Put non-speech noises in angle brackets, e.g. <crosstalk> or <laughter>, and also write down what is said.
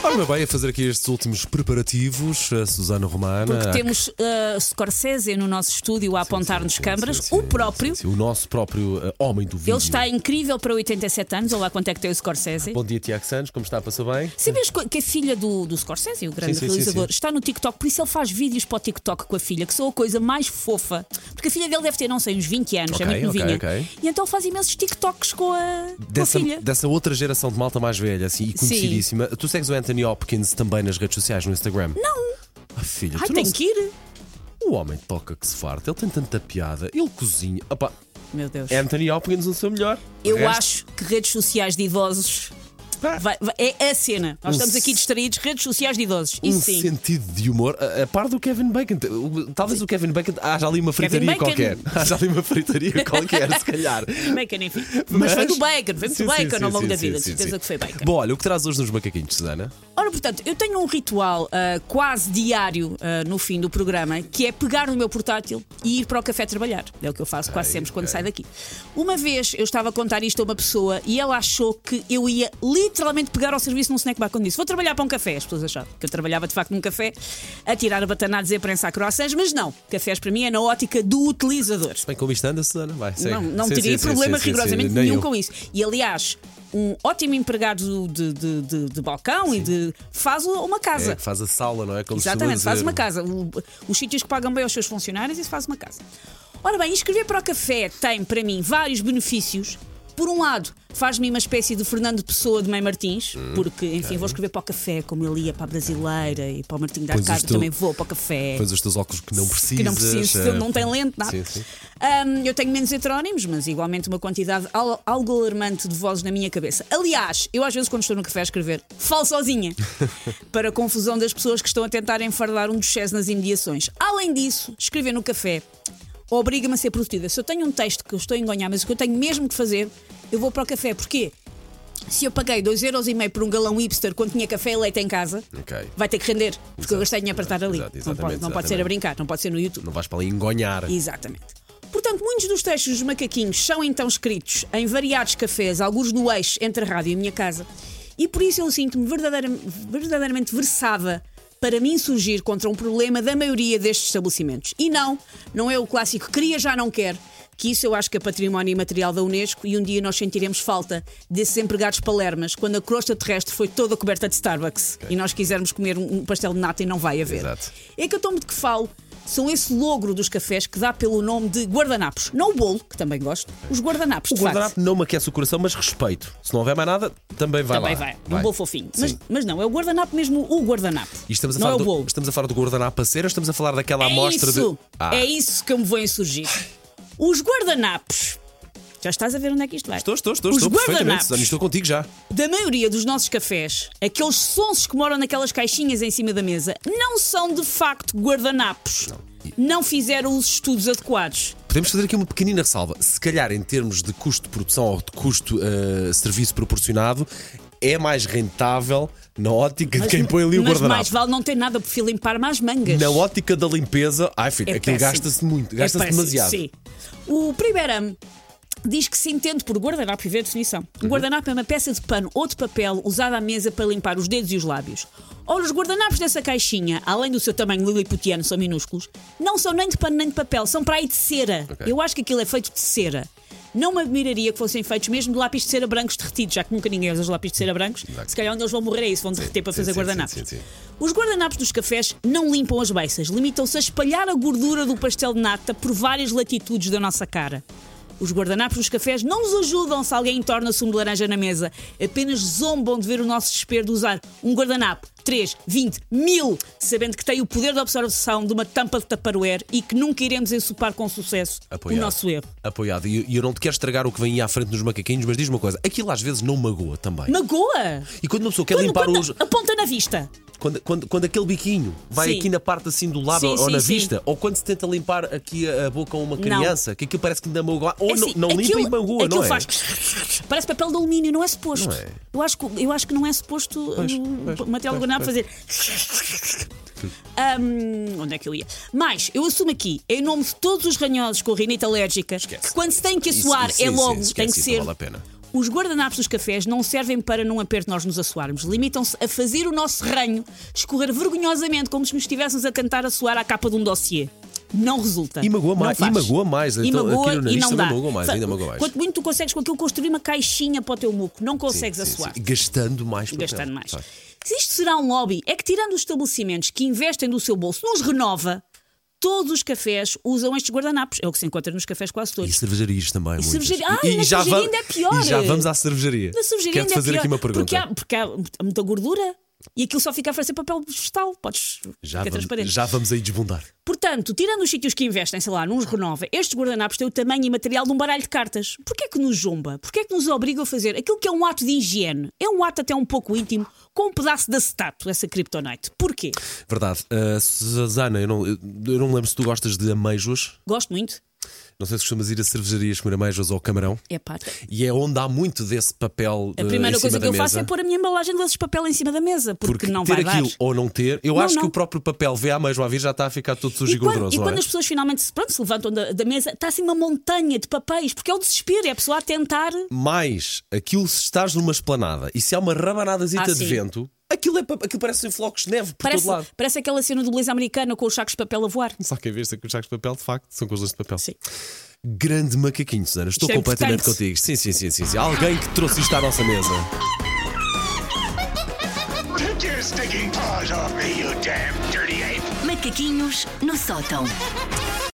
Ora, meu bem, a fazer aqui estes últimos preparativos, a Susana Romana. Porque a- temos uh, Scorsese no nosso estúdio a apontar-nos sim, câmaras. sim, o sim, próprio, sim, sim, o nosso próprio eh, homem do vídeo. ele está incrível para 87 anos. Olá, quanto é que tem o Scorsese? Bom dia, Tiago Santos, como está? Passou bem? Sabes co- que a filha do, do Scorsese, o grande Sim, sim, sim, realizador, sim. está no TikTok, por isso ele faz vídeos para o TikTok com a filha, que são a coisa mais fofa. Porque a filha dele deve ter, não sei, uns 20 anos, Ok, é muito ok, novinha. ok. E então ele faz imensos TikToks com a, com a Dessa, filha. dessa outra geração de malta mais velha, assim, e conhecidíssima. Tu segues o Anthony Hopkins também nas redes sociais, no Instagram? Não, Ah, filha, ai, tu tem não... que ir. O homem toca que se farta, ele tem tanta piada, ele cozinha. Opa, Meu Deus. Anthony Hopkins o seu melhor. Eu resto- acho que redes sociais de idosos vai- vai- é a cena. Nós Um estamos aqui distraídos, redes sociais de idosos. Um Isso sim. sentido de humor, a, a par do Kevin Bacon. O- Talvez o Kevin Bacon haja ali uma Kevin fritaria Bacon. qualquer. <laughs> Haja ali uma fritaria <laughs> qualquer, se calhar. Bacon, enfim. Mas, foi do bacon, foi Sim, muito sim, bacon sim, ao longo sim, da sim, vida, de sim, certeza sim. que foi bacon. Bom, olha, o que traz hoje nos macaquinhos, Susana? Ora, portanto, eu tenho um ritual ah, quase diário ah, no fim do programa que é pegar no meu portátil e ir para o café trabalhar. É o que eu faço quase sempre quando saio daqui. Uma vez eu estava a contar isto a uma pessoa e ela achou que eu ia literalmente pegar ao serviço num snack bar quando disse: Vou trabalhar para um café. As pessoas achavam que eu trabalhava de facto num café a tirar a batanados e a prensar croissants, mas não. Cafés para mim é na ótica do utilizador. Bem como isto anda, Susana? Vai, segue. Não, não Sim, teria sim, sim, problema sim, sim, rigorosamente sim, nenhum eu. com isso. E aliás, um ótimo empregado de, de, de- de balcão e de. faz uma casa. É, faz a sala, não é? Como se Exatamente, faz uma casa. O- os sítios que pagam bem aos seus funcionários, isso faz uma casa. Ora bem, escrever para o café tem para mim vários benefícios. Por um lado, faz-me uma espécie de Fernando Pessoa de Mãe Martins, porque, enfim, vou escrever para o café, como ele ia para a Brasileira e para o Martinho da os Arcada, teu- também vou para o café. Pões os teus óculos que não precisas. Que não preciso, eh, não tem lente, nada. Sim, sim. Eu tenho menos heterónimos, mas igualmente uma quantidade al- algo alarmante de vozes na minha cabeça. Aliás, eu às vezes, quando estou no café a escrever, falo sozinha, <laughs> para a confusão das pessoas que estão a tentar enfardar um dos chés nas imediações. Além disso, escrever no café obriga-me a ser produtiva. Se eu tenho um texto que eu estou a engonhar, mas o que eu tenho mesmo que fazer, eu vou para o café. Porquê? Se eu paguei 2,5€ por um galão hipster quando tinha café e leite em casa, Ok. vai ter que render, porque eu Exato, gastei dinheiro para estar ali. exato, não pode, não pode ser a brincar, não pode ser no YouTube. Não vais para ali engonhar. Exatamente. Portanto, muitos dos textos dos macaquinhos são então escritos em variados cafés, alguns no eixo entre a rádio e a minha casa, e por isso eu sinto-me verdadeira- verdadeiramente versada para me insurgir contra um problema da maioria destes estabelecimentos. E não, não é o clássico queria, já não quer, que isso eu acho que é património imaterial da Unesco e um dia nós sentiremos falta desses empregados palermas quando a crosta terrestre foi toda coberta de Starbucks e nós quisermos comer um pastel de nata e não vai haver. Exato. É que eu tomo de que falo são esse logro dos cafés que dá pelo nome de guardanapos. Não o bolo, que também gosto, os guardanapos, O de facto. guardanapo não me aquece o coração, mas respeito. Se não houver mais nada, também vai Também lá. vai, um bolo fofinho. Mas, mas não, é o guardanapo mesmo, o guardanapo. E estamos a, não falar é o do, bolo. estamos a falar do guardanapo a ou estamos a falar daquela É amostra isso, de. Ah, é isso que eu me vou insurgir. Os guardanapos. Já estás a ver onde é que isto vai? Estou, estou, estou, Os estou perfeitamente. guardanapos. Susana, Estou contigo já. da maioria dos nossos cafés, aqueles sonsos que moram naquelas caixinhas em cima da mesa, não são de facto guardanapos. Não fizeram os estudos adequados. Podemos fazer aqui uma pequenina ressalva. Se calhar, em termos de custo de produção ou de custo eh, serviço proporcionado, é mais rentável na ótica de quem põe ali o mas mais guardanapo. vale não ter nada porque limpar mais mangas. Na ótica da limpeza, ai filho, É aquilo gasta-se muito, É gasta-se péssimo, demasiado. Sim. O primeiro diz que se entende por guardanapo e vê a definição. Uhum. Um guardanapo é uma peça de pano ou de papel usada à mesa para limpar os dedos e os lábios. Ora, os guardanapos dessa caixinha, além do seu tamanho liliputiano, são minúsculos, não são nem de pano nem de papel, são para aí de cera. Ok. Eu acho que aquilo é feito de cera. Não me admiraria que fossem feitos mesmo de lápis de cera brancos derretidos, já que nunca ninguém usa os lápis de cera brancos. Se calhar onde eles vão morrer é isso, vão derreter para sim, fazer sim, guardanapos. sim, sim, sim. Os guardanapos dos cafés não limpam as beiças, limitam-se a espalhar a gordura do pastel de nata por várias latitudes da nossa cara. Os guardanapos dos cafés não nos ajudam se alguém entorna sumo de laranja na mesa. Apenas zombam de ver o nosso desespero de usar um guardanapo 3, 20, mil, sabendo que tem o poder de absorção de uma tampa de taparoer e que nunca iremos ensopar com sucesso Apoiado. o nosso erro. Apoiado. E eu não te quero estragar o que vem aí à frente nos macaquinhos, mas diz uma coisa: aquilo às vezes não magoa também. Magoa! E quando uma pessoa quer Quando, limpar quando os. a ponta na vista. Quando, quando, quando aquele biquinho vai Sim. aqui na parte assim do lado Sim, ou sim, na vista, ou quando se tenta limpar aqui a, boca a uma criança, que aquilo parece que ainda magoa, ou É não, assim, não limpa aquilo- e magoa, aquilo não é? faz. Parece papel de alumínio, não é suposto. Não é. Eu, acho que, eu acho que não é suposto Pois, uh, pois, material pois. A fazer. Ahm, onde é que eu ia? Mas eu assumo aqui, em nome de todos os ranhosos com rinite alérgica, que quando se tem que assoar isso- é isso- logo, isso, tem que esquece, ser. vale a pena. Os guardanapos dos cafés não servem para num aperto nós nos assoarmos. Limitam-se a fazer o nosso ranho escorrer vergonhosamente como se nos estivéssemos a tentar assoar à capa de um dossiê. Não resulta. E magoa Não mais- e magoa mais. E Então, magoa e não dá. magoa mais, ainda magoa mais. Quanto muito tu consegues com aquilo construir uma caixinha para o teu muco, não consegues Sim, sim, assoar sim. Gastando mais gastando mais. Se isto será um lobby, é que tirando os estabelecimentos que investem do seu bolso, nos renova, todos os cafés usam estes guardanapos. É o que se encontra nos cafés quase E todos. cervejarias também. muitas. cervejaria- Ah, e na já cervejaria ainda é pior. E já vamos à cervejaria. Na cervejaria Quero-te ainda é fazer pior, aqui uma pergunta. Porque há, porque há muita gordura e aquilo só fica a oferecer papel vegetal. Podes. Já, fica vamos, transparente. já vamos aí desbundar. Portanto, tirando os sítios que investem, sei lá, nos renova, estes guardanapos têm o tamanho e material de um baralho de cartas. Porquê que nos jumba? Porquê que nos obriga a fazer aquilo que é um ato de higiene? É um ato até um pouco íntimo, com um pedaço de acetato, essa kryptonite. Porquê? Verdade. Uh, Susana, eu não, eu não me lembro se tu gostas de ameijoas. Gosto muito. Não sei se costumas ir a cervejarias comer ameijoas ou camarão. É pá. E é onde há muito desse papel A primeira coisa que eu da faço mesa. é pôr a minha embalagem de de papel em cima da mesa, porque, não ter vai dar. aquilo ou não ter, eu Não, acho não. que o próprio papel vê a ameijoa a vir já está a ficar todo sujo e, E quando, gorduroso, e não quando é? as pessoas finalmente se, pronto, se levantam da, da mesa, está assim uma montanha de papéis, porque é o desespero, é a pessoa a tentar. Mais, aquilo se estás numa esplanada e se há uma rabanadazita Ah, de sim. vento, aquilo, é, aquilo parece flocos de neve por Parece, todo lado. parece aquela cena do beleza americana com os sacos de papel a voar. Só que em vez de ser com os sacos de papel, de facto, são com os de papel. Sim. Grande macaquinho, Susana. Estou é completamente importante. contigo. Sim, sim, sim, sim, sim. Alguém que trouxe isto à nossa mesa. Macaquinhos no sótão.